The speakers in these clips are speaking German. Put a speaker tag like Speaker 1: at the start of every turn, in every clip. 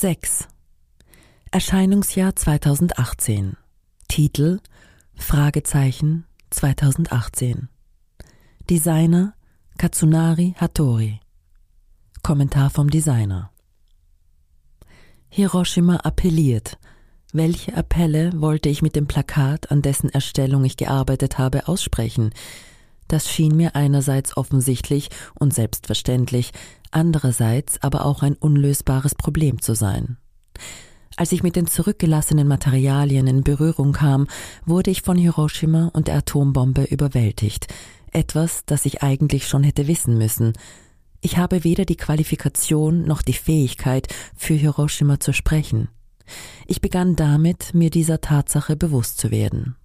Speaker 1: 6. Erscheinungsjahr 2018. Titel Fragezeichen 2018. Designer Katsunari Hattori. Kommentar vom Designer. Hiroshima appelliert. Welche Appelle wollte ich mit dem Plakat, an dessen Erstellung ich gearbeitet habe, aussprechen? Das schien mir einerseits offensichtlich und selbstverständlich, andererseits aber auch ein unlösbares Problem zu sein. Als ich mit den zurückgelassenen Materialien in Berührung kam, wurde ich von Hiroshima und der Atombombe überwältigt, etwas, das ich eigentlich schon hätte wissen müssen. Ich habe weder die Qualifikation noch die Fähigkeit, für Hiroshima zu sprechen. Ich begann damit, mir dieser Tatsache bewusst zu werden.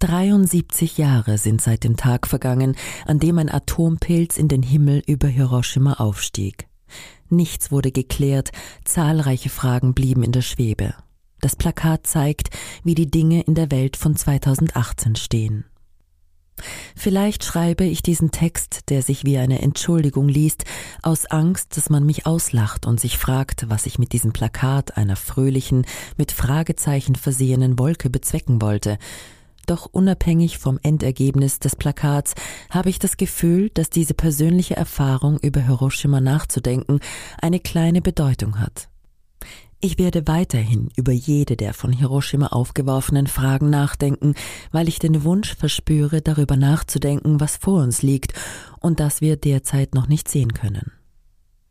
Speaker 1: 73 Jahre sind seit dem Tag vergangen, an dem ein Atompilz in den Himmel über Hiroshima aufstieg. Nichts wurde geklärt, zahlreiche Fragen blieben in der Schwebe. Das Plakat zeigt, wie die Dinge in der Welt von 2018 stehen. Vielleicht schreibe ich diesen Text, der sich wie eine Entschuldigung liest, aus Angst, dass man mich auslacht und sich fragt, was ich mit diesem Plakat einer fröhlichen, mit Fragezeichen versehenen Wolke bezwecken wollte, doch unabhängig vom Endergebnis des Plakats habe ich das Gefühl, dass diese persönliche Erfahrung über Hiroshima nachzudenken eine kleine Bedeutung hat. Ich werde weiterhin über jede der von Hiroshima aufgeworfenen Fragen nachdenken, weil ich den Wunsch verspüre, darüber nachzudenken, was vor uns liegt und das wir derzeit noch nicht sehen können.